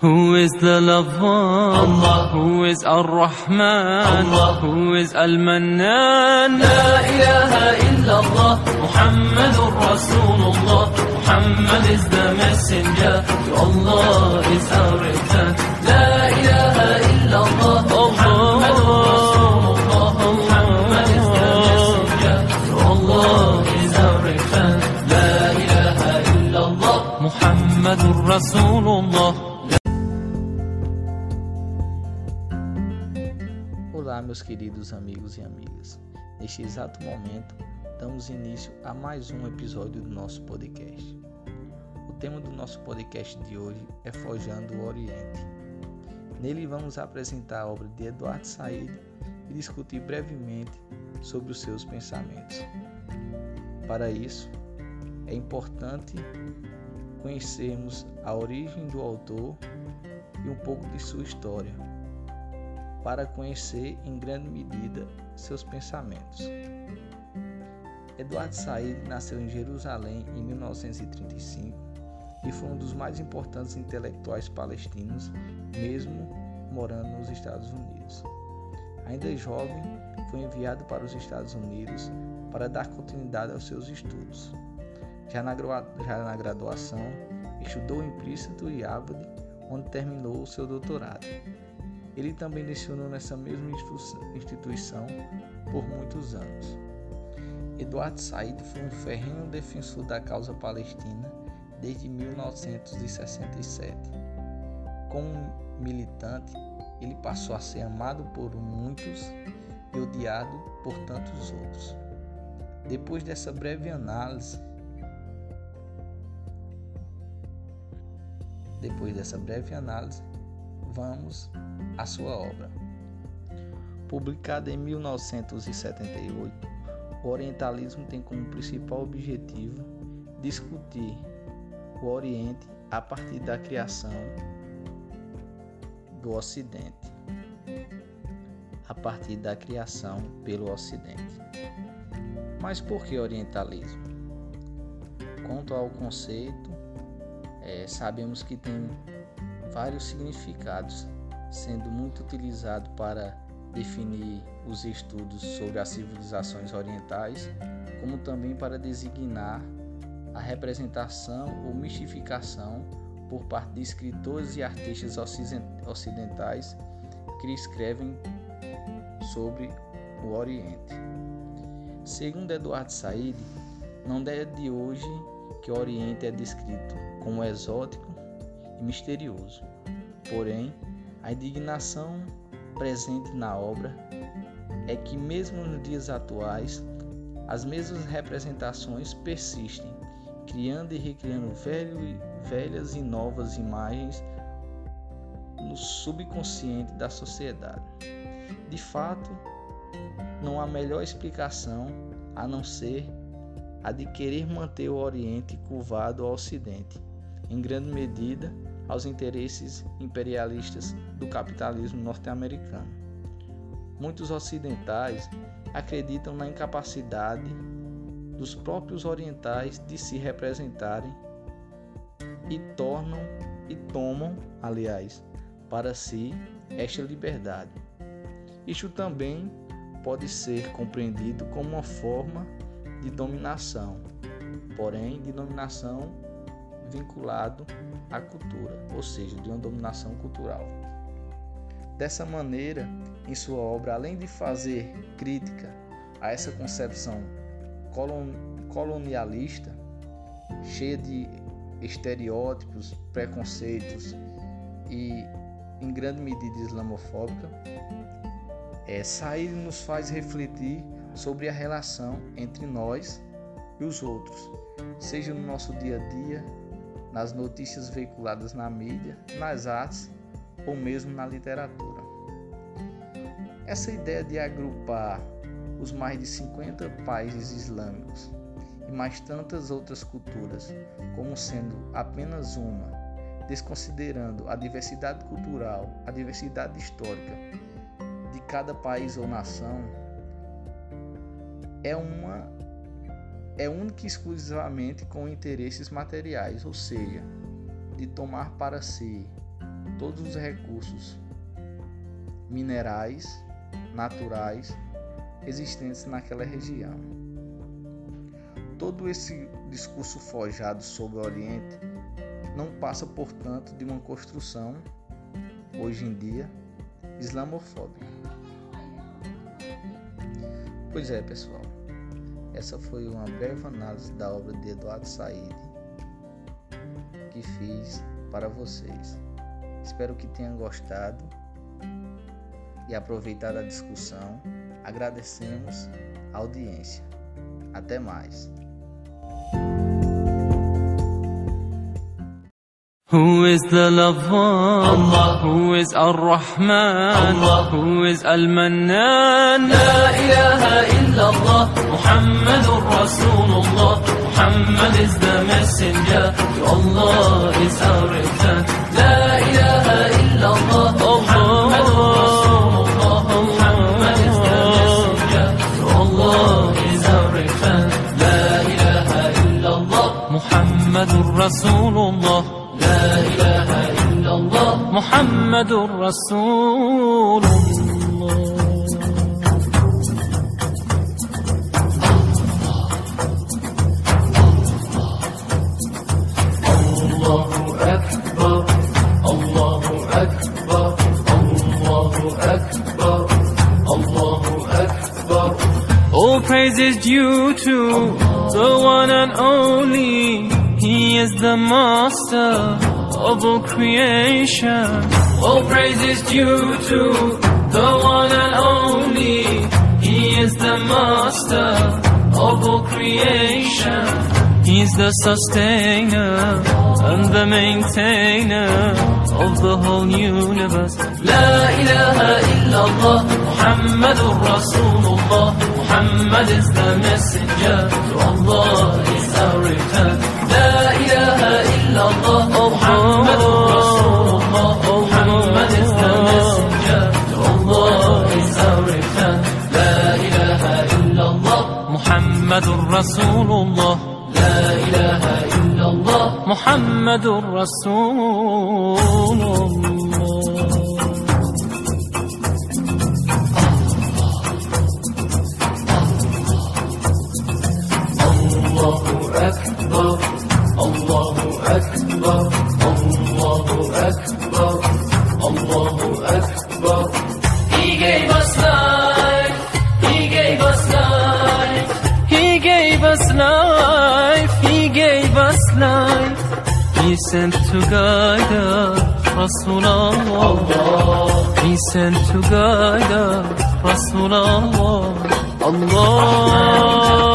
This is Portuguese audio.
Who is the lover? Allah. Who is Ar-Rahman? Allah. Who is Al-Mannan? لا إله إلا الله محمد رسول الله Muhammad is the messenger to Allah is our return لا إله إلا الله محمد رسول الله Muhammad is the messenger to Allah is our return لا إله إلا الله محمد رسول Olá, meus queridos amigos e amigas. Neste exato momento, damos início a mais um episódio do nosso podcast. O tema do nosso podcast de hoje é Forjando o Oriente. Nele vamos apresentar a obra de Eduardo Said e discutir brevemente sobre os seus pensamentos. Para isso, é importante conhecermos a origem do autor e um pouco de sua história para conhecer em grande medida seus pensamentos. Eduardo Said nasceu em Jerusalém em 1935 e foi um dos mais importantes intelectuais palestinos, mesmo morando nos Estados Unidos. Ainda jovem, foi enviado para os Estados Unidos para dar continuidade aos seus estudos. Já na, já na graduação, estudou em Princeton e Harvard, onde terminou o seu doutorado. Ele também lecionou nessa mesma instituição por muitos anos. Eduardo Said foi um ferrenho defensor da causa palestina desde 1967. Como militante, ele passou a ser amado por muitos e odiado por tantos outros. Depois dessa breve análise, depois dessa breve análise, vamos à sua obra. Publicada em 1978, o Orientalismo tem como principal objetivo discutir o Oriente a partir da criação do Ocidente, a partir da criação pelo Ocidente. Mas por que Orientalismo? Quanto ao conceito, é, sabemos que tem vários significados, sendo muito utilizado para definir os estudos sobre as civilizações orientais, como também para designar a representação ou mistificação por parte de escritores e artistas ocidentais que escrevem sobre o Oriente. Segundo Eduardo Said, não é de hoje que o Oriente é descrito como exótico e misterioso. Porém, a indignação presente na obra é que, mesmo nos dias atuais, as mesmas representações persistem, criando e recriando velho, velhas e novas imagens no subconsciente da sociedade. De fato, não há melhor explicação a não ser a de querer manter o Oriente curvado ao Ocidente, em grande medida aos interesses imperialistas do capitalismo norte-americano. Muitos ocidentais acreditam na incapacidade dos próprios orientais de se representarem e tornam e tomam, aliás, para si esta liberdade. Isto também pode ser compreendido como uma forma de dominação, porém de dominação vinculado à cultura, ou seja, de uma dominação cultural. Dessa maneira, em sua obra, além de fazer crítica a essa concepção colonialista, cheia de estereótipos, preconceitos e, em grande medida, islamofóbica, é, Said nos faz refletir sobre a relação entre nós e os outros, seja no nosso dia a dia, nas notícias veiculadas na mídia, nas artes ou mesmo na literatura. Essa ideia de agrupar os mais de 50 países islâmicos e mais tantas outras culturas como sendo apenas uma, desconsiderando a diversidade cultural, a diversidade histórica de cada país ou nação, é uma é única e exclusivamente com interesses materiais, ou seja, de tomar para si todos os recursos minerais, naturais existentes naquela região. Todo esse discurso forjado sobre o Oriente não passa, portanto, de uma construção, hoje em dia, islamofóbica. Pois é, pessoal, essa foi uma breve análise da obra de Eduardo Said que fiz para vocês. Espero que tenham gostado e aproveitado a discussão. Agradecemos a audiência. Até mais. Who is the lover? Allah. Who is Ar-Rahman? Allah. Who is Al-Mannan? لا إله إلا الله محمد رسول الله Muhammad is the messenger to Allah is our return لا إله إلا الله محمد رسول الله Muhammad is the messenger to Allah is our return لا إله إلا الله محمد محمد رسول الله الله أكبر الله أكبر الله أكبر الله أكبر All praise is due to the one and only. He is the master of all creation. All praise is due to the one and only. He is the master of all creation. He's the sustainer and the maintainer of the whole universe. La ilaha illallah, Muhammadur Rasulullah. Muhammad is the messenger to Allah is our return. رسول الله لا إله إلا الله محمد رسول الله الله أكبر الله أكبر sent together Rasulallah We sent together Rasulallah Allah.